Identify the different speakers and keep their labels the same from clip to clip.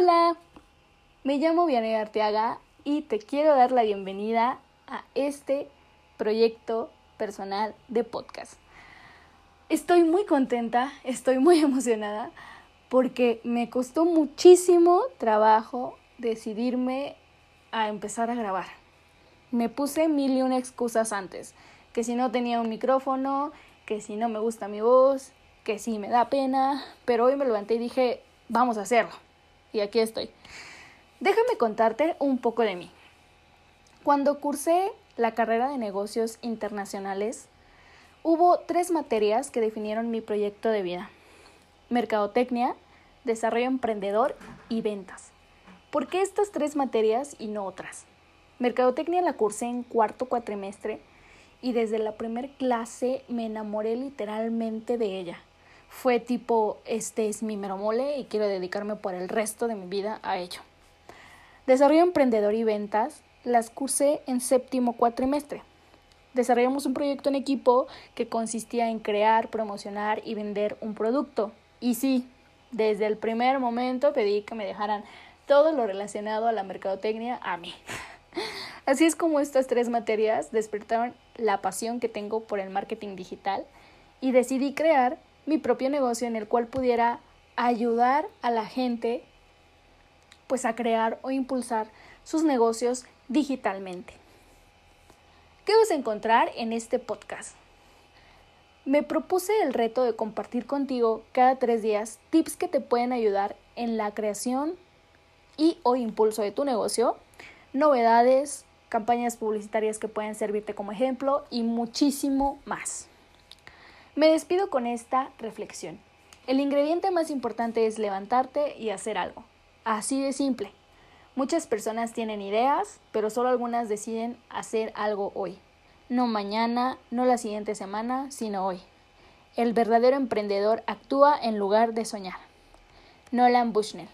Speaker 1: Hola, me llamo Vianey Arteaga y te quiero dar la bienvenida a este proyecto personal de podcast. Estoy muy contenta, estoy muy emocionada porque me costó muchísimo trabajo decidirme a empezar a grabar. Me puse mil y una excusas antes, que si no tenía un micrófono, que si no me gusta mi voz, que si me da pena, pero hoy me levanté y dije, vamos a hacerlo. Y aquí estoy. Déjame contarte un poco de mí. Cuando cursé la carrera de negocios internacionales, hubo tres materias que definieron mi proyecto de vida. Mercadotecnia, desarrollo emprendedor y ventas. ¿Por qué estas tres materias y no otras? Mercadotecnia la cursé en cuarto cuatrimestre y desde la primera clase me enamoré literalmente de ella. Fue tipo, este es mi meromole y quiero dedicarme por el resto de mi vida a ello. Desarrollo emprendedor y ventas las cursé en séptimo cuatrimestre. Desarrollamos un proyecto en equipo que consistía en crear, promocionar y vender un producto. Y sí, desde el primer momento pedí que me dejaran todo lo relacionado a la mercadotecnia a mí. Así es como estas tres materias despertaron la pasión que tengo por el marketing digital y decidí crear mi propio negocio en el cual pudiera ayudar a la gente pues a crear o impulsar sus negocios digitalmente. ¿Qué vas a encontrar en este podcast? Me propuse el reto de compartir contigo cada tres días tips que te pueden ayudar en la creación y o impulso de tu negocio, novedades, campañas publicitarias que pueden servirte como ejemplo y muchísimo más. Me despido con esta reflexión. El ingrediente más importante es levantarte y hacer algo. Así de simple. Muchas personas tienen ideas, pero solo algunas deciden hacer algo hoy. No mañana, no la siguiente semana, sino hoy. El verdadero emprendedor actúa en lugar de soñar. Nolan Bushnell.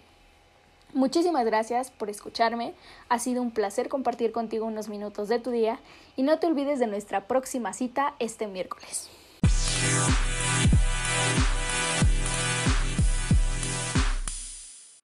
Speaker 1: Muchísimas gracias por escucharme. Ha sido un placer compartir contigo unos minutos de tu día y no te olvides de nuestra próxima cita este miércoles. You.